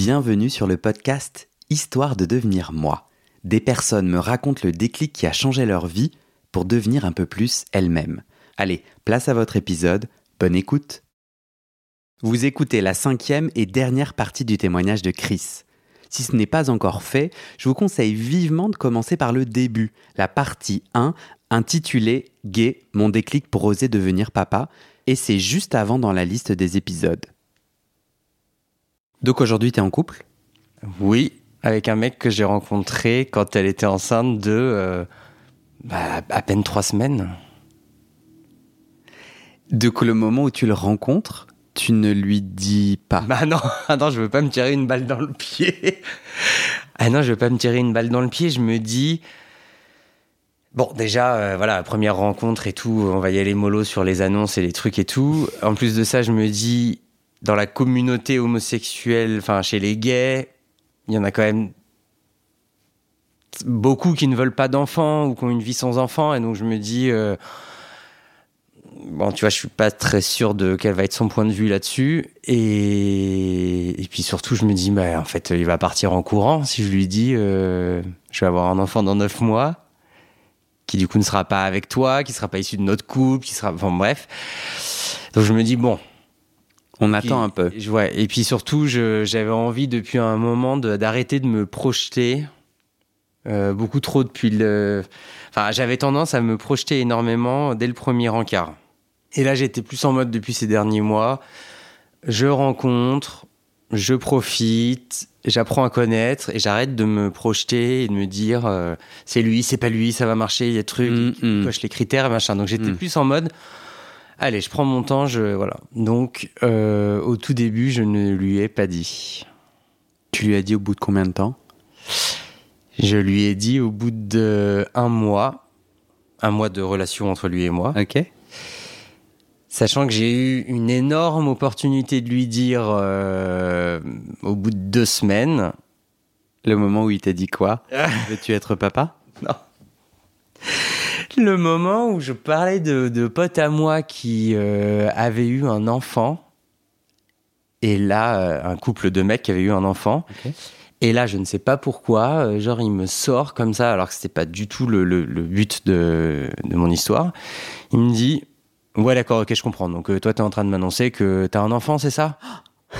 Bienvenue sur le podcast Histoire de devenir moi. Des personnes me racontent le déclic qui a changé leur vie pour devenir un peu plus elles-mêmes. Allez, place à votre épisode, bonne écoute. Vous écoutez la cinquième et dernière partie du témoignage de Chris. Si ce n'est pas encore fait, je vous conseille vivement de commencer par le début, la partie 1, intitulée Gay, mon déclic pour oser devenir papa, et c'est juste avant dans la liste des épisodes. Donc aujourd'hui, tu es en couple? Oui, avec un mec que j'ai rencontré quand elle était enceinte de euh, bah, à peine trois semaines. Donc le moment où tu le rencontres, tu ne lui dis pas. Bah non, ah non, je veux pas me tirer une balle dans le pied. ah non, je veux pas me tirer une balle dans le pied. Je me dis, bon, déjà, euh, voilà, première rencontre et tout, on va y aller mollo sur les annonces et les trucs et tout. En plus de ça, je me dis, dans la communauté homosexuelle, enfin chez les gays, il y en a quand même beaucoup qui ne veulent pas d'enfants ou qui ont une vie sans enfants, et donc je me dis. Euh, bon, tu vois, je suis pas très sûr de quel va être son point de vue là-dessus. Et, puis surtout, je me dis, bah, en fait, il va partir en courant si je lui dis, euh, je vais avoir un enfant dans neuf mois, qui du coup ne sera pas avec toi, qui sera pas issu de notre couple, qui sera, enfin bref. Donc je me dis, bon. On attend un peu. Ouais. Et puis surtout, j'avais envie depuis un moment d'arrêter de, me projeter euh, beaucoup trop depuis le. Enfin, j'avais tendance à me projeter énormément dès le premier encart. Et là, j'étais plus en mode depuis ces derniers mois. Je rencontre, je profite, j'apprends à connaître et j'arrête de me projeter et de me dire euh, c'est lui, c'est pas lui, ça va marcher, il y a des trucs, mm, mm. coche les critères et machin. Donc j'étais mm. plus en mode allez, je prends mon temps, je voilà. Donc euh, au tout début, je ne lui ai pas dit. Tu lui as dit au bout de combien de temps? Je lui ai dit au bout de un mois, un mois de relation entre lui et moi. Ok. Sachant que j'ai eu une énorme opportunité de lui dire euh, au bout de deux semaines. Le moment où il t'a dit quoi? Veux-tu être papa? Non. Le moment où je parlais de, potes à moi qui euh, avaient eu un enfant. Et là, euh, un couple de mecs qui avait eu un enfant. Et là, je ne sais pas pourquoi, genre, il me sort comme ça, alors que c'était pas du tout le, but de, de, mon histoire. Il me dit Ouais, d'accord, ok, je comprends. Donc, euh, toi, tu es en train de m'annoncer que tu as un enfant, c'est ça?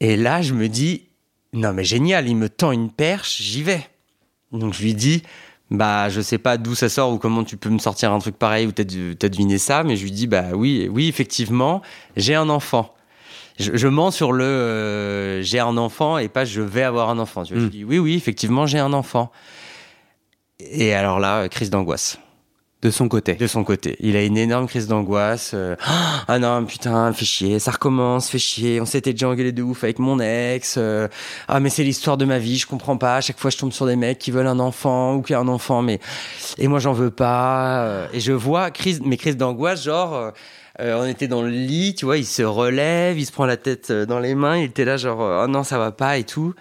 Et là, je me dis Non, mais génial, il me tend une perche, j'y vais. Donc, je lui dis Bah, je sais pas d'où ça sort ou comment tu peux me sortir un truc pareil ou t'as deviné ça, mais je lui dis Bah, oui, oui, effectivement, j'ai un enfant. Je, mens sur le euh, j'ai un enfant et pas je vais avoir un enfant. Tu vois, Je hmm. dis Oui, oui, effectivement, j'ai un enfant. Et alors là, crise d'angoisse. De son côté. De son côté. Il a une énorme crise d'angoisse. Euh, ah non, putain, fait chier, ça recommence, fait chier. On s'était déjà engueulé de ouf avec mon ex. Euh, ah mais c'est l'histoire de ma vie, je comprends pas. À chaque fois, je tombe sur des mecs qui veulent un enfant ou qui ont un enfant, mais et moi j'en veux pas. Euh, et je vois crise, mes crises d'angoisse, genre. on était dans le lit, tu vois, il se relève, il se prend la tête dans les mains, il était là genre, oh non, ça va pas et tout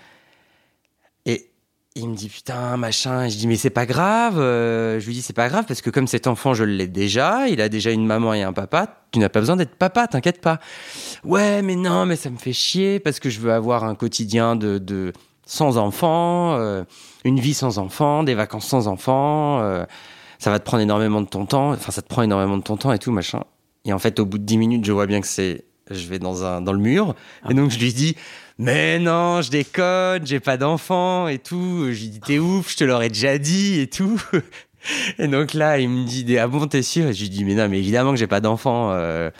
il me dit putain machin. Je dis mais c'est pas grave euh, je lui dis c'est pas grave parce que comme cet enfant je l'ai déjà il a déjà une maman et un papa tu n'as pas besoin d'être papa t'inquiète pas. Ouais mais non mais ça me fait chier parce que je veux avoir un quotidien de, de sans enfant euh, une vie sans enfant des vacances sans enfant euh, ça va te prendre énormément de ton temps enfin ça te prend énormément de ton temps et tout machin. Et en fait au bout de 10 minutes je vois bien que c'est je vais dans un dans le mur. Et donc je lui dis mais non, je déconne, j'ai pas d'enfant et tout. Je lui dis, t'es ouf, je te l'aurais déjà dit et tout. Et donc là, il me dit, ah bon, t'es sûr? Et je lui dis, mais non, mais évidemment que j'ai pas d'enfant. Euh.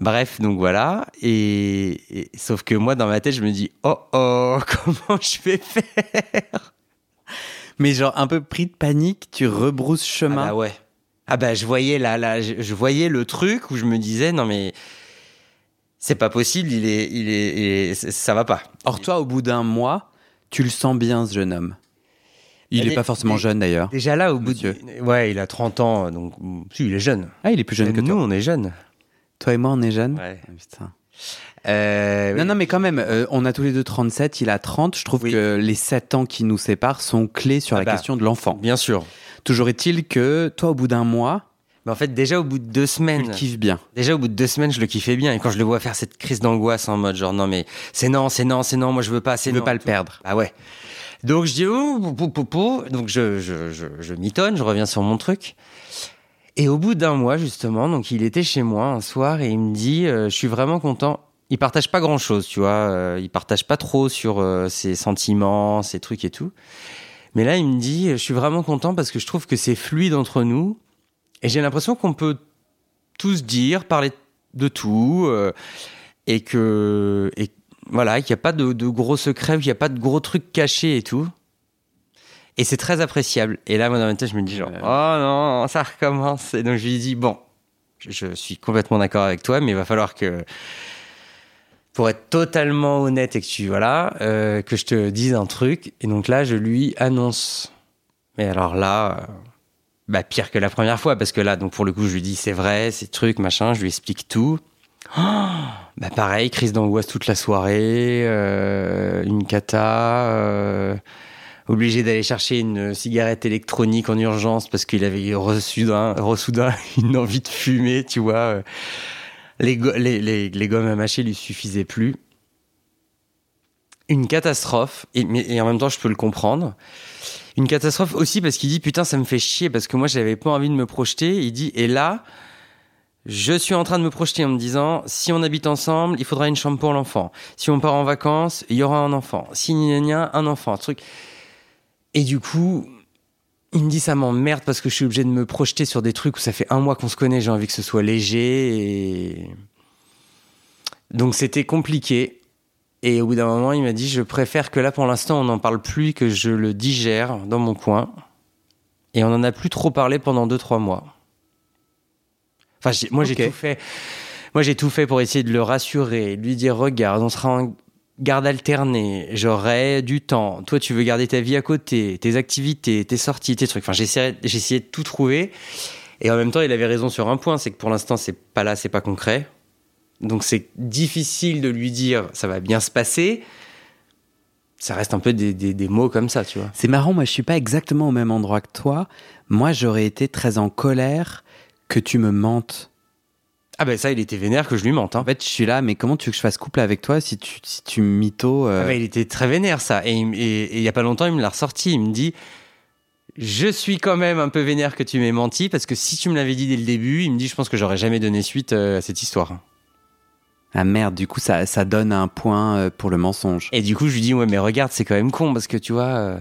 Bref, donc voilà. Et, sauf que moi, dans ma tête, je me dis, oh oh, comment je vais faire? Mais genre un peu pris de panique, tu rebrousses chemin. Ah bah ouais. Ah bah je voyais là, là, je voyais le truc où je me disais, non mais c'est pas possible, il est, il est, ça va pas. Or toi, au bout d'un mois, tu le sens bien, ce jeune homme. Il n'est pas forcément jeune d'ailleurs. Déjà là, au bout de. Ouais, il a 30 ans, donc. Si, il est jeune. Ah, il est plus jeune que nous, toi. on est jeunes. Toi et moi, on est jeunes? Ouais. Ah, putain. Euh, non, non, mais quand même, euh, on a tous les deux 37, il a 30. Je trouve que les 7 ans qui nous séparent sont clés sur ah la bah, question de l'enfant. Bien sûr. Toujours est-il que toi, au bout d'un mois, Mais en fait, déjà au bout de deux Tu semaines, le kiffes bien. déjà au bout de deux semaines, je le kiffais bien. Et quand je le vois faire cette crise d'angoisse en mode genre non mais c'est non, c'est non, c'est non, moi je veux pas, c'est Tu veux non, pas le perdre. Ah ouais. Donc je dis oh, pou, pou. donc je je je, je mitonne, je reviens sur mon truc. Et au bout d'un mois justement, donc il était chez moi un soir et il me dit euh, je suis vraiment content. Il partage pas grand chose, tu vois. euh, il partage pas trop sur euh, ses sentiments, ses trucs et tout. Mais là, il me dit, je suis vraiment content parce que je trouve que c'est fluide entre nous. Et j'ai l'impression qu'on peut tous dire, parler de tout. euh, et que, et voilà, qu'il n'y a pas de, de gros secrets, qu'il n'y a pas de gros trucs cachés et tout. Et c'est très appréciable. Et là, moi, dans ma tête, je me dis genre, oh non, ça recommence. Et donc, je lui dis, bon, je, je suis complètement d'accord avec toi, mais il va falloir que, pour être totalement honnête et que tu, voilà, euh, que je te dise un truc. Et donc là, je lui annonce. Mais alors là, euh, bah, pire que la première fois, parce que là, donc pour le coup, je lui dis, c'est vrai, ces trucs, machin, je lui explique tout. Oh, bah pareil, crise d'angoisse toute la soirée, euh, une cata, euh, obligé d'aller chercher une cigarette électronique en urgence parce qu'il avait reçu d'un, reçu une envie de fumer, tu vois. Les, les, les, les gommes à mâcher lui suffisaient plus. Une catastrophe, et, en même temps je peux le comprendre. Une catastrophe aussi parce qu'il dit putain ça me fait chier parce que moi j'avais pas envie de me projeter. Il dit et là je suis en train de me projeter en me disant si on habite ensemble, il faudra une chambre pour l'enfant. Si on part en vacances, il y aura un enfant. Si gna gna gna, un enfant, un truc. Et du coup, il me dit ça m'emmerde parce que je suis obligé de me projeter sur des trucs où ça fait un mois qu'on se connaît, j'ai envie que ce soit léger et donc c'était compliqué. Et au bout d'un moment, il m'a dit je préfère que là pour l'instant on n'en parle plus, que je le digère dans mon coin. Et on en a plus trop parlé pendant 2-3 mois. Enfin, moi j'ai tout fait. Moi j'ai tout fait pour essayer de le rassurer, de lui dire regarde, on sera en garde alternée, j'aurai du temps. Toi tu veux garder ta vie à côté, tes activités, tes sorties, tes trucs. Enfin, j'essayais j'ai essayé de tout trouver. Et en même temps, il avait raison sur un point, c'est que pour l'instant c'est pas là, c'est pas concret. Donc c'est difficile de lui dire ça va bien se passer. Ça reste un peu des, des- des mots comme ça, tu vois. C'est marrant, moi je suis pas exactement au même endroit que toi. Moi j'aurais été très en colère que tu me mentes. Ah ben ça, il était vénère que je lui mente. Hein. En fait, je suis là, mais comment tu veux que je fasse couple avec toi si tu, si tu mytho euh, Ah ben, il était très vénère ça. Et, il- et- et il y a pas longtemps, il me l'a ressorti. Il me dit Je suis quand même un peu vénère que tu m'aies menti parce que si tu me l'avais dit dès le début, il me dit Je pense que j'aurais jamais donné suite euh, à cette histoire. Ah merde, du coup ça, ça donne un point euh, pour le mensonge. Et du coup, je lui dis Ouais, mais regarde, c'est quand même con parce que tu vois. euh,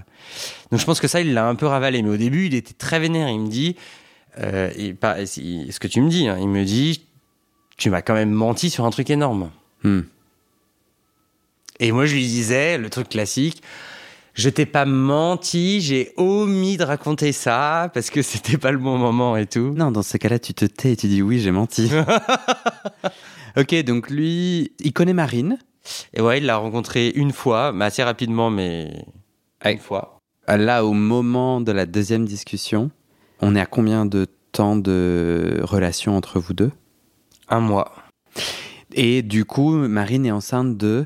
Donc je pense que ça, il l'a un peu ravalé. Mais au début, il était très vénère. Il me dit euh, et pas, et c'est- Ce que tu me dis, hein, il me dit Tu m'as quand même menti sur un truc énorme. Hmm. Et moi, je lui disais, le truc classique, je t'ai pas menti, j'ai omis de raconter ça parce que c'était pas le bon moment et tout. Non, dans ce cas-là, tu te tais et tu dis oui, j'ai menti. ok, donc lui, il connaît Marine. Et ouais, il l'a rencontré une fois, mais assez rapidement, mais une fois. Là, au moment de la deuxième discussion, on est à combien de temps de relation entre vous deux? Un mois. Et du coup, Marine est enceinte de...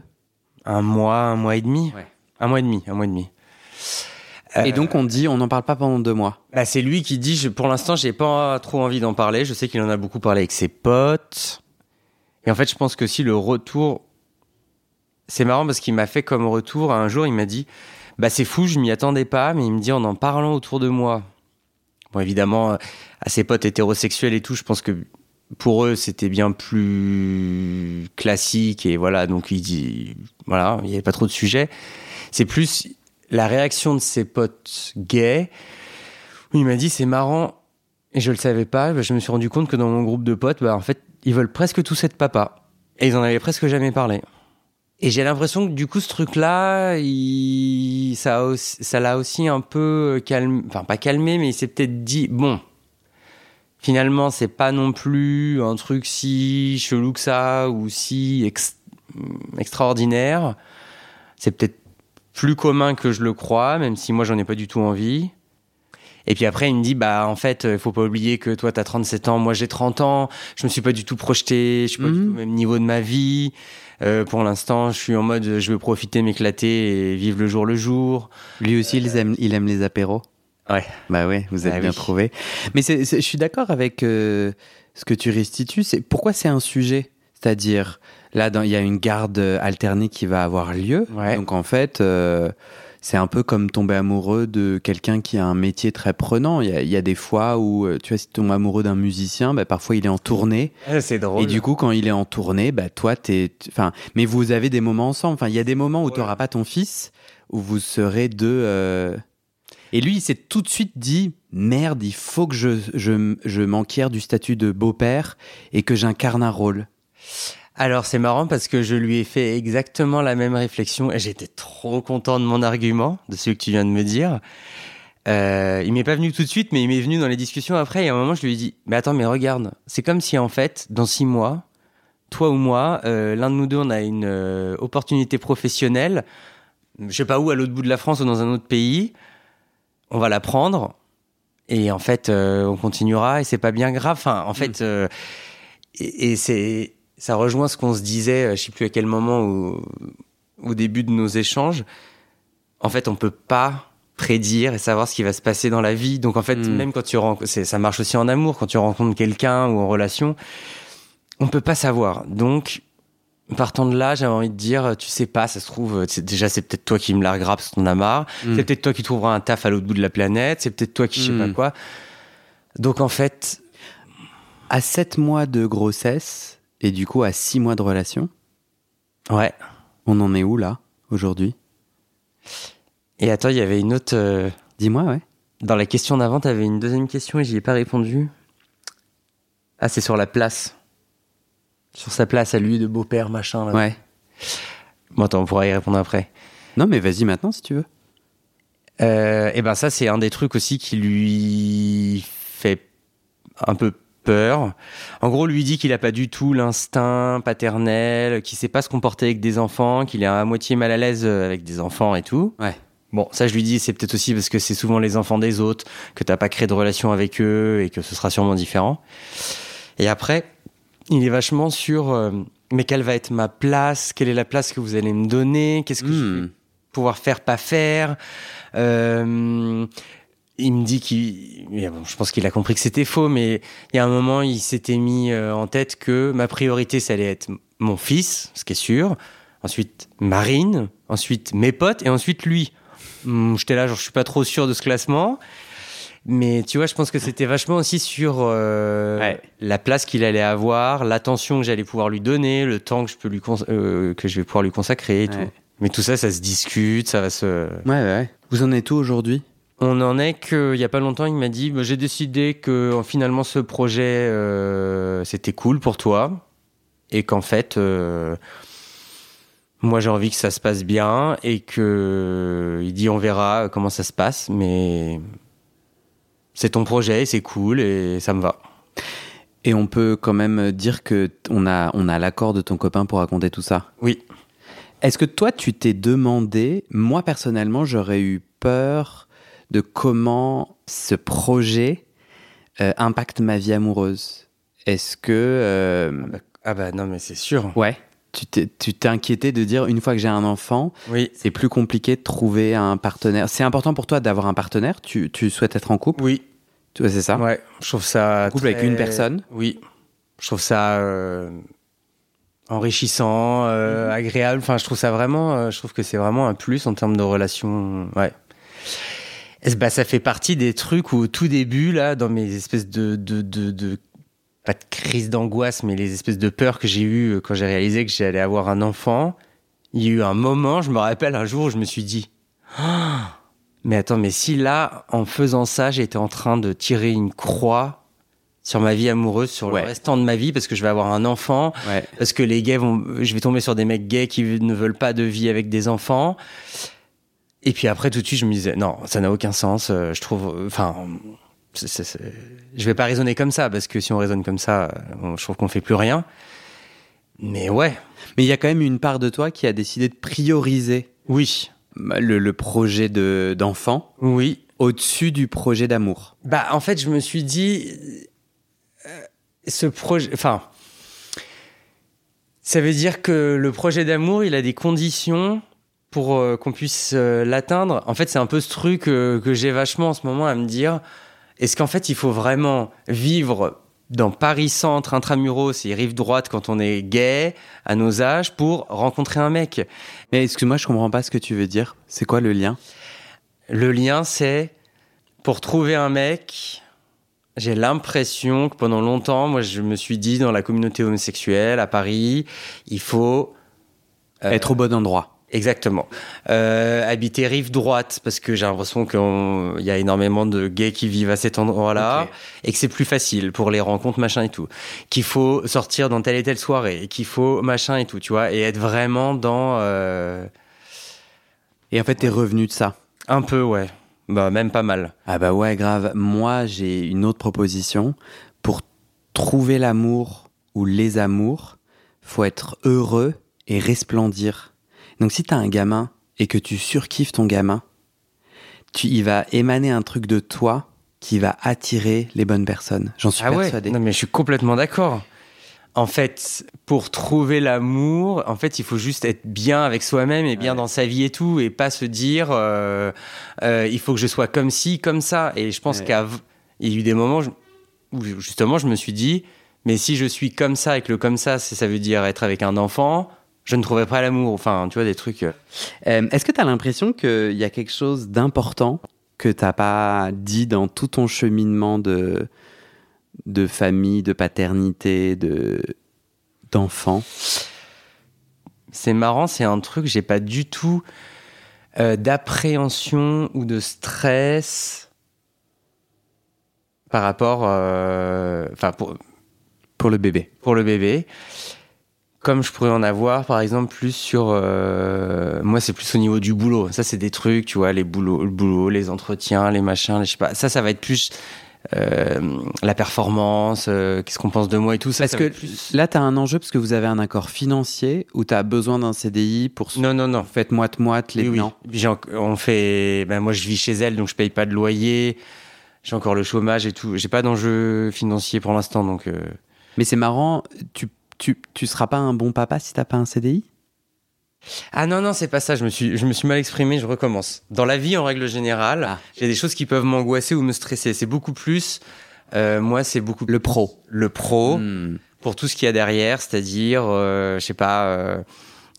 Un mois, un mois et demi? Ouais. Un mois et demi, un mois et demi. Et donc on dit, on n'en parle pas pendant deux mois. Bah, c'est lui qui dit, je, pour l'instant, j'ai pas trop envie d'en parler. Je sais qu'il en a beaucoup parlé avec ses potes. Et en fait, je pense que si le retour, c'est marrant parce qu'il m'a fait comme retour. Un jour, il m'a dit, bah, c'est fou, je m'y attendais pas, mais il me dit, en en parlant autour de moi. Bon, évidemment, euh, à ses potes hétérosexuels et tout, je pense que pour eux, c'était bien plus classique et voilà. Donc, il dit, voilà, il y avait pas trop de sujets. C'est plus la réaction de ses potes gays où il m'a dit c'est marrant et je le savais pas. je me suis rendu compte que dans mon groupe de potes, bah, en fait, ils veulent presque tous être papa et ils en avaient presque jamais parlé. Et j'ai l'impression que du coup, ce truc-là, il... ça a aussi- l'a aussi un peu calmé, enfin pas calmé, mais il s'est peut-être dit bon. Finalement, c'est pas non plus un truc si chelou que ça ou si ex- extraordinaire. C'est peut-être plus commun que je le crois, même si moi j'en ai pas du tout envie. Et puis après, il me dit, bah en fait, il faut pas oublier que toi t'as 37 ans, moi j'ai 30 ans, je me suis pas du tout projeté, je suis pas du Mhm. tout au même niveau de ma vie. Euh, pour l'instant, je suis en mode, je veux profiter, m'éclater et vivre le jour le jour. Lui aussi, il aime, il aime les apéros. Ouais. Bah ouais, vous avez Ah bien oui. trouvé. Mais je suis d'accord avec euh, ce que tu restitues. C'est pourquoi c'est un sujet? C'est-à-dire, là, il y a une garde alternée qui va avoir lieu. Ouais. Donc en fait, euh, c'est un peu comme tomber amoureux de quelqu'un qui a un métier très prenant. Il y a, il y a des fois où, euh, tu vois, si tu tombes amoureux d'un musicien, bah, parfois il est en tournée. c'est drôle. Et du coup, quand il est en tournée, bah, toi, t'es. Enfin, mais vous avez des moments ensemble. Enfin, il y a des moments où Ouais. tu n'auras pas ton fils, où vous serez deux. euh, Et lui, il s'est tout de suite dit merde, il faut que je, je, je m'enquière du statut de beau-père et que j'incarne un rôle. Alors c'est marrant parce que je lui ai fait exactement la même réflexion et j'étais trop content de mon argument, de celui que tu viens de me dire. Euh, il m'est pas venu tout de suite, mais il m'est venu dans les discussions après. Et à un moment, je lui ai dit Mais attends, mais regarde, c'est comme si en fait, dans six mois, toi ou moi, euh, l'un de nous deux, on a une euh, opportunité professionnelle, je sais pas où, à l'autre bout de la France ou dans un autre pays. On va la prendre et en fait, euh, on continuera et c'est pas bien grave. Enfin, en fait, euh, et, et c'est ça rejoint ce qu'on se disait, euh, je sais plus à quel moment au, au début de nos échanges. En fait, on peut pas prédire et savoir ce qui va se passer dans la vie. Donc en fait, Mm. même quand tu rencontres, ça marche aussi en amour, quand tu rencontres quelqu'un ou en relation, on peut pas savoir. Donc partant de là, j'avais envie de dire, tu sais pas, ça se trouve, déjà c'est peut-être toi qui me largueras parce que t'en as marre. Mm. C'est peut-être toi qui trouveras un taf à l'autre bout de la planète. C'est peut-être toi qui je sais pas quoi. Donc en fait, À 7 mois de grossesse et du coup à 6 mois de relation, ouais. on en est où là, aujourd'hui? Et attends, il y avait une autre. euh, Dis-moi, ouais. Dans la question d'avant, t'avais une deuxième question et j'y ai pas répondu. Ah, c'est sur la place. Sur sa place à lui de beau-père, machin. Là. Ouais. Bon, attends, on pourra y répondre après. Non, mais vas-y maintenant si tu veux. Euh, et ben ça, c'est un des trucs aussi qui lui fait un peu peur. En gros, lui dit qu'il a pas du tout l'instinct paternel, qu'il sait pas se comporter avec des enfants, qu'il est à moitié mal à l'aise avec des enfants et tout. Ouais. Bon, ça je lui dis, c'est peut-être aussi parce que c'est souvent les enfants des autres, que t'as pas créé de relation avec eux et que ce sera sûrement différent. Et après, il est vachement sur, euh, mais quelle va être ma place? Quelle est la place que vous allez me donner? Qu'est-ce que je vais Hmm. pouvoir faire, pas faire? Euh, Il me dit qu'il, bon, je pense qu'il a compris que c'était faux, mais il y a un moment, il s'était mis euh, en tête que ma priorité, ça allait être mon fils, ce qui est sûr. Ensuite, Marine. Ensuite, mes potes. Et ensuite, lui. Hum, J'étais là, genre, je suis pas trop sûr de ce classement. Mais tu vois, je pense que c'était vachement aussi sur euh, Ouais. la place qu'il allait avoir, l'attention que j'allais pouvoir lui donner, le temps que je peux lui euh, que je vais pouvoir lui consacrer et Ouais. tout. Mais tout ça, ça se discute, ça va se. Ouais, ouais, ouais. Vous en êtes où aujourd'hui? On en est qu'il y a pas longtemps, il m'a dit bah, j'ai décidé que euh, finalement ce projet euh, c'était cool pour toi et qu'en fait euh, moi j'ai envie que ça se passe bien et que il dit on verra comment ça se passe mais c'est ton projet, c'est cool et ça me va. Et on peut quand même dire que on a, on a l'accord de ton copain pour raconter tout ça. Oui. Est-ce que toi, tu t'es demandé, moi personnellement, j'aurais eu peur de comment ce projet euh, impacte ma vie amoureuse Est-ce que... euh, Ah bah non mais c'est sûr. ouais, tu inquiété de dire, une fois que j'ai un enfant, Oui. c'est plus compliqué de trouver un partenaire. C'est important pour toi d'avoir un partenaire? Tu, tu souhaites être en couple? Oui. Tu vois, c'est ça? Ouais, je trouve ça. En couple avec une personne? Oui. Je trouve ça euh, enrichissant, euh, agréable. Enfin, je trouve ça vraiment. euh, je trouve que c'est vraiment un plus en termes de relation. Ouais. Bah, ça fait partie des trucs où, au tout début, là, dans mes espèces de. de, de, de- pas de crise d'angoisse, mais les espèces de peurs que j'ai eues euh, quand j'ai réalisé que j'allais avoir un enfant, il y a eu un moment, je me rappelle un jour où je me suis dit. Ah mais attends, mais si là, en faisant ça, j'étais en train de tirer une croix sur ma vie amoureuse, sur Ouais. le restant de ma vie, parce que je vais avoir un enfant, Ouais. parce que les gays vont, je vais tomber sur des mecs gays qui ne veulent pas de vie avec des enfants. Et puis après, tout de suite, je me disais, non, ça n'a aucun sens. euh, Je trouve, euh, enfin, c'est- je vais pas raisonner comme ça, parce que si on raisonne comme ça, euh, on- je trouve qu'on fait plus rien. Mais ouais, Mais il y a quand même une part de toi qui a décidé de prioriser oui, le, le projet de- d'enfant oui, au-dessus du projet d'amour. Bah, en fait, je me suis dit, euh, ce projet, enfin, ça veut dire que le projet d'amour, il a des conditions pour euh, qu'on puisse euh, l'atteindre, en fait, c'est un peu ce truc euh, que j'ai vachement en ce moment à me dire. Est-ce qu'en fait, il faut vraiment vivre dans Paris Centre, intramuros et rive droite quand on est gay à nos âges pour rencontrer un mec? Mais excuse-moi, je comprends pas ce que tu veux dire. C'est quoi le lien? Le lien, c'est pour trouver un mec. J'ai l'impression que pendant longtemps, moi, je me suis dit dans la communauté homosexuelle à Paris, il faut euh, être au bon endroit. Exactement. Euh, habiter rive droite parce que j'ai l'impression qu'il y a énormément de gays qui vivent à cet endroit-là et que c'est plus facile pour les rencontres machin et tout. Qu'il faut sortir dans telle et telle soirée, qu'il faut machin et tout, tu vois, et être vraiment dans euh, Et en fait, t'es revenu de ça. un peu ouais, bah même pas mal. Ah bah ouais, grave. Moi, j'ai une autre proposition. Pour trouver l'amour ou les amours, faut être heureux et resplendir. Donc si t'as un gamin et que tu surkiffes ton gamin, tu, il va émaner un truc de toi qui va attirer les bonnes personnes. J'en suis Ah ouais. persuadé. Non mais je suis complètement d'accord. En fait, pour trouver l'amour, en fait, il faut juste être bien avec soi-même et bien Ouais. dans sa vie et tout, et pas se dire euh, euh, il faut que je sois comme ci, comme ça. Et je pense Ouais. qu'il y a eu des moments où justement je me suis dit mais si je suis comme ça et que le comme ça, ça veut dire être avec un enfant, je ne trouverai pas l'amour. Enfin, tu vois des trucs. euh. Euh, Est-ce que tu as l'impression qu'il y a quelque chose d'important que t'as pas dit dans tout ton cheminement de, de famille, de paternité, de d'enfant? C'est marrant, c'est un truc, j'ai pas du tout euh, d'appréhension ou de stress par rapport, euh, enfin pour, pour le bébé pour le bébé, comme je pourrais en avoir par exemple plus sur, euh, moi c'est plus au niveau du boulot. Ça c'est des trucs, tu vois, les boulots, le boulot, les entretiens, les machins, les, je sais pas. Ça, ça va être plus euh, la performance, euh, qu'est-ce qu'on pense de moi et tout ça. Parce ça que plus- là, tu as un enjeu parce que vous avez un accord financier où tu as besoin d'un CDI pour non non non. Faites moite-moite les Oui, oui. on fait. Ben moi, je vis chez elle, donc je paye pas de loyer. J'ai encore le chômage et tout. J'ai pas d'enjeu financier pour l'instant, donc. euh, Mais c'est marrant, tu, tu, tu seras pas un bon papa si t'as pas un CDI Ah non non, c'est pas ça. Je me suis je me suis mal exprimé. Je recommence. Dans la vie, en règle générale, Ah. j'ai des choses qui peuvent m'angoisser ou me stresser. C'est beaucoup plus. euh, moi, c'est beaucoup Le pro. le pro Hmm. pour tout ce qu'il y a derrière, c'est-à-dire, euh, je sais pas. euh,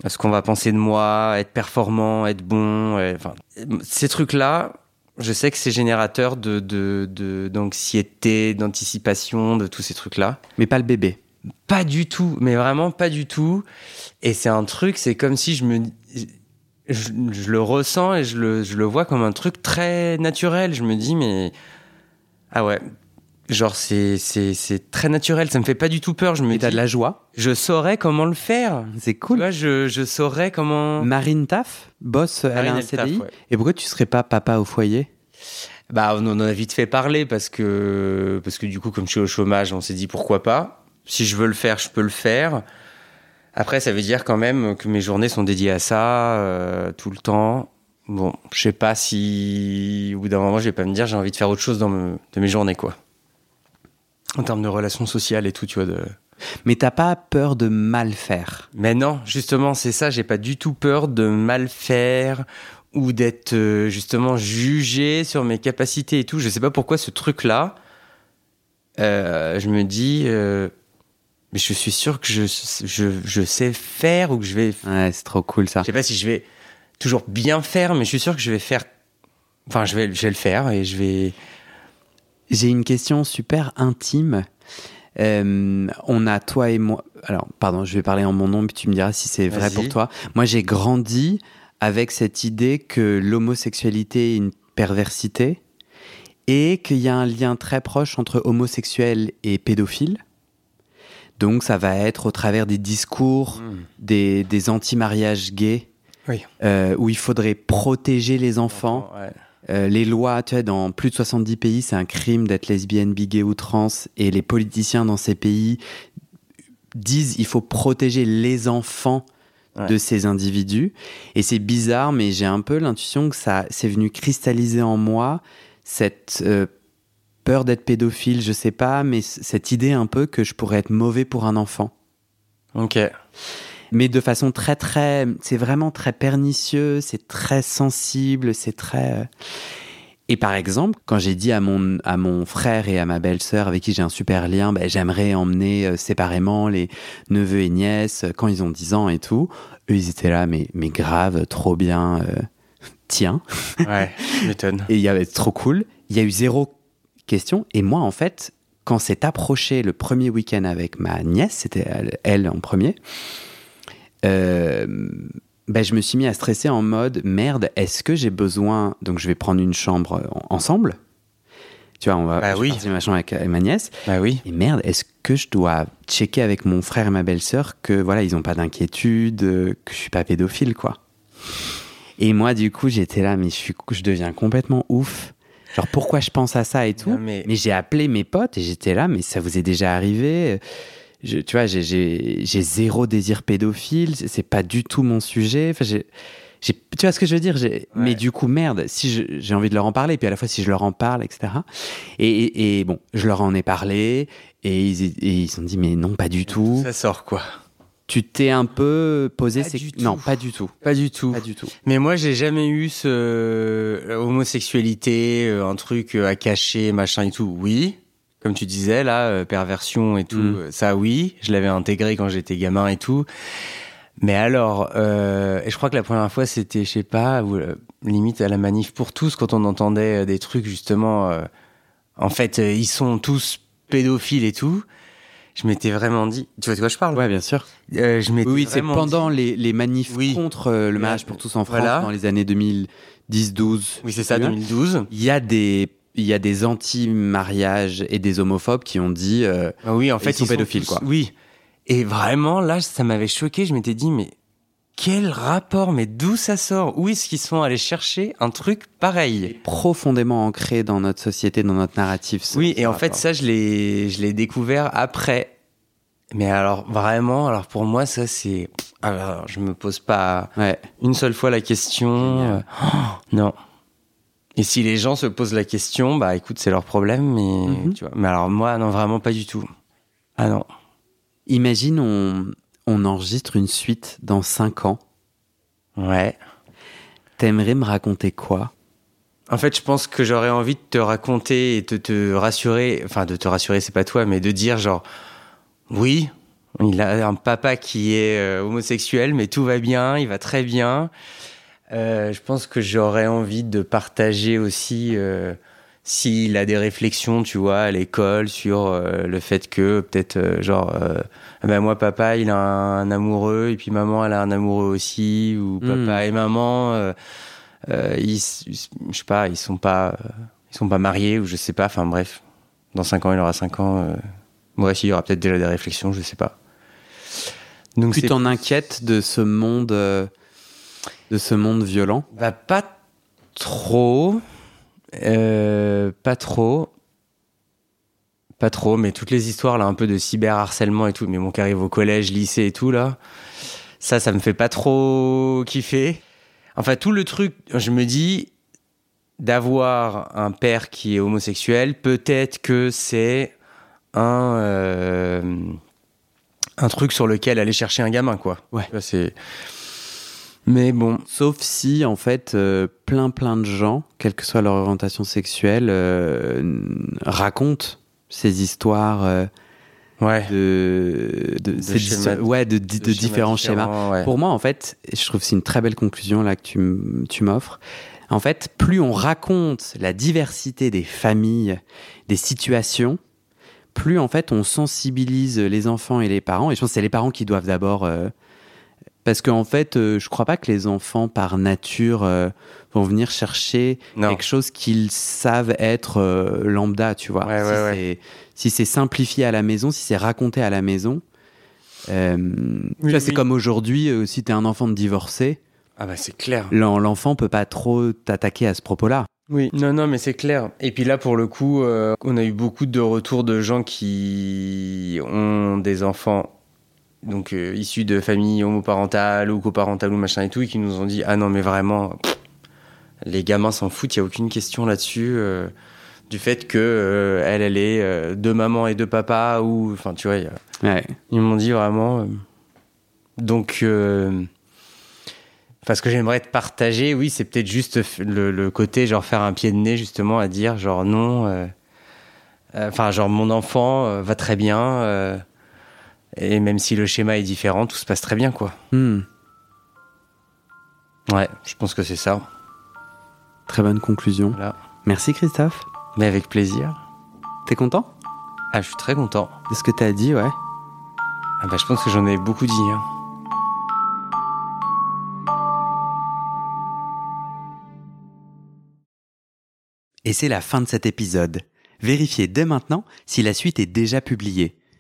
ce qu'on va penser de moi, être performant, être bon, enfin ces trucs-là, je sais que c'est générateur de de- de- d'anxiété, d'anticipation, de tous ces trucs-là. Mais pas le bébé. Pas du tout, mais vraiment pas du tout. Et c'est un truc, c'est comme si je me. Je, je le ressens et je le, je le vois comme un truc très naturel. Je me dis, mais. Ah ouais. Genre, c'est, c'est, c'est très naturel. Ça me fait pas du tout peur. Je me Et t'as de la joie? je saurais comment le faire. C'est Tu cool. vois, je, je saurais comment. Marine Taf, boss, elle a Marine, un elle taffe, CDI. ouais. Et pourquoi tu serais pas papa au foyer? Bah, on en a vite fait parler parce que, parce que du coup, comme je suis au chômage, on s'est dit pourquoi pas. Si je veux le faire, je peux le faire. Après, ça veut dire quand même que mes journées sont dédiées à ça euh, tout le temps. Bon, je sais pas si au bout d'un moment, je vais pas me dire j'ai envie de faire autre chose dans me- de mes journées, quoi. En termes de relations sociales et tout, tu vois. De... Mais t'as pas peur de mal faire? Mais non, justement, c'est ça. J'ai pas du tout peur de mal faire ou d'être euh, justement jugé sur mes capacités et tout. Je sais pas pourquoi ce truc-là. euh, je me dis, euh, mais je suis sûr que je, je, je sais faire ou que je vais. Ouais, c'est trop cool ça. Je sais pas si je vais toujours bien faire, mais je suis sûr que je vais faire. Enfin, je vais, je vais le faire et je vais. J'ai une question super intime. Euh, on a toi et moi. Alors, pardon, je vais parler en mon nom, puis tu me diras si c'est vrai pour toi. Moi, j'ai grandi avec cette idée que l'homosexualité est une perversité et qu'il y a un lien très proche entre homosexuel et pédophile. Donc, ça va être au travers des discours, des, des anti-mariages gays, Oui. euh, où il faudrait protéger les enfants. Ouais. Euh, les lois, tu vois, dans plus de 70 pays, c'est un crime d'être lesbienne, bi, gay ou trans. Et les politiciens dans ces pays disent il faut protéger les enfants Ouais. de ces individus. Et c'est bizarre, mais j'ai un peu l'intuition que ça c'est venu cristalliser en moi cette euh, peur d'être pédophile, je sais pas, mais cette idée un peu que je pourrais être mauvais pour un enfant. Ok. mais de façon très très, c'est vraiment très pernicieux, c'est très sensible, c'est très. euh, Et par exemple, quand j'ai dit à mon, à mon frère et à ma belle-sœur, avec qui j'ai un super lien, ben, j'aimerais emmener euh, séparément les neveux et nièces euh, quand ils ont 10 ans et tout, eux ils étaient là, mais, mais grave, trop bien, euh, tiens. Ouais, je m'étonne. Et il y avait trop cool. Il y a eu zéro question. Et moi, en fait, quand s'est approché le premier week-end avec ma nièce, c'était elle, elle en premier, euh, ben, je me suis mis à stresser en mode merde, est-ce que j'ai besoin. Donc, je vais prendre une chambre en- ensemble? Tu vois, on va Bah oui. ma chambre avec, avec ma nièce. Bah oui. Et merde, est-ce que je dois checker avec mon frère et ma belle-sœur que voilà, ils n'ont pas d'inquiétude, euh, que je suis pas pédophile, quoi? Et moi, du coup, j'étais là, mais je, suis, je deviens complètement ouf. Genre, pourquoi je pense à ça et tout Non, mais- Mais j'ai appelé mes potes et j'étais là, mais ça vous est déjà arrivé? Je- Tu vois, j'ai- zéro désir pédophile, c'est- pas du tout mon sujet. Enfin, j'ai- j'ai- tu vois ce que je veux dire? Mais du coup, merde, si j'ai envie de leur en parler, puis à la fois si je leur en parle, etc. Et, et- et bon, je leur en ai parlé, et ils, et ils se sont dit, mais non, pas du tout. Ça sort quoi Tu t'es un peu posé Pas ces... Non, pas du tout. Pas du tout. Pas du tout. Mais moi, j'ai jamais eu ce euh, homosexualité, euh, un truc euh, à cacher, machin et tout. Oui, comme tu disais là, perversion et tout, Mm. ça oui, je l'avais intégré quand j'étais gamin et tout. Mais alors, euh, et je crois que la première fois, c'était, je sais pas, euh, limite à la manif pour tous, quand on entendait des trucs justement, euh, en fait, ils sont tous pédophiles et tout. Je m'étais vraiment dit, tu vois de quoi je parle? Ouais, bien sûr. Euh, Je m'étais Oui, c'est pendant dit- les, les manifs Oui. contre euh, le mariage pour tous en France Voilà. dans les années 2010-12. Oui, c'est ça, 2012. Il y a des, il y a des anti-mariages et des homophobes qui ont dit euh, Ah oui, en Ils fait, sont pédophiles, quoi. Oui. Et vraiment, là, ça m'avait choqué. Je m'étais dit, mais quel rapport Mais d'où ça sort? Où est-ce qu'ils sont allés chercher un truc pareil? Profondément ancrés dans notre société, dans notre narratif. Oui, et en fait, ça, je l'ai, je l'ai découvert après. Mais alors, vraiment, alors pour moi, ça, c'est. Alors, je me pose pas Ouais. une seule fois la question. Oh, non. Et si les gens se posent la question, bah écoute, c'est leur problème, mais Mhm. tu vois. Mais alors moi, non, vraiment pas du tout. Ah non. Imagine, on, on enregistre une suite dans 5 ans. Ouais. T'aimerais me raconter quoi? En fait, je pense que j'aurais envie de te raconter et de te rassurer, enfin de te rassurer, c'est pas toi, mais de dire genre, oui, il a un papa qui est euh, homosexuel, mais tout va bien, il va très bien. Euh, je pense que j'aurais envie de partager aussi euh, s'il a des réflexions, tu vois, à l'école sur euh, le fait que peut-être euh, genre, euh, ben moi papa il a un, amoureux et puis maman elle a un amoureux aussi, ou Hmm. papa et maman. euh, ils, je sais pas, ils sont pas, ils sont pas mariés ou je sais pas. Enfin bref, dans 5 ans, il aura 5 ans. Bref, il y aura peut-être déjà des réflexions, je sais pas. Donc Tu t'en inquiètes de ce monde, de ce monde violent? Bah, pas trop, Euh, pas trop, pas trop. Mais toutes les histoires là, un peu de cyberharcèlement et tout, mais mon qui arrive au collège, lycée et tout là, ça, ça me fait pas trop kiffer. Enfin, tout le truc, je me dis, d'avoir un père qui est homosexuel, peut-être que c'est un euh, un truc sur lequel aller chercher un gamin, quoi. Ouais. C'est. Mais bon, Sauf si, en fait, euh, plein plein de gens, quelle que soit leur orientation sexuelle, euh, racontent ces histoires euh, ouais. de, de, ces schémas- histo- ouais, de, de- de schémas différents schémas. différents, ouais. Pour moi, en fait, je trouve que c'est une très belle conclusion là que tu, m'offres. En fait, plus on raconte la diversité des familles, des situations, plus en fait on sensibilise les enfants et les parents. Et je pense que c'est les parents qui doivent d'abord. euh, parce qu'en fait, euh, je crois pas que les enfants, par nature, euh, vont venir chercher Non. quelque chose qu'ils savent être euh, lambda, tu vois. Ouais, si ouais, ouais. c'est si c'est simplifié à la maison, si c'est raconté à la maison. euh, Oui, c'est comme aujourd'hui, euh, si t'es un enfant de divorcé, Ah bah c'est clair. l'en- l'enfant peut pas trop t'attaquer à ce propos-là. Oui. Non, non, mais c'est clair. Et puis là, pour le coup, euh, on a eu beaucoup de retours de gens qui ont des enfants donc euh, issus de familles homoparentales ou coparentales ou machin et tout, et qui nous ont dit ah non mais vraiment, pff, les gamins s'en foutent, il y a aucune question là-dessus. euh, du fait que euh, elle, elle est euh, de maman et de papa ou enfin tu vois, a- Ouais. ils m'ont dit vraiment, Donc, euh, enfin, ce que j'aimerais te partager, oui, c'est peut-être juste le, le, côté, genre, faire un pied de nez, justement, à dire, genre, non, enfin, genre, mon enfant va très bien, et même si le schéma est différent, tout se passe très bien, quoi. Hmm. Ouais, je pense que c'est ça. Très bonne conclusion. Voilà. Merci Christophe. Mais avec plaisir. T'es content? Ah, je suis très content. De ce que t'as dit, ouais. Ah bah, je pense que j'en ai beaucoup dit. Hein. Et c'est la fin de cet épisode. Vérifiez dès maintenant si la suite est déjà publiée.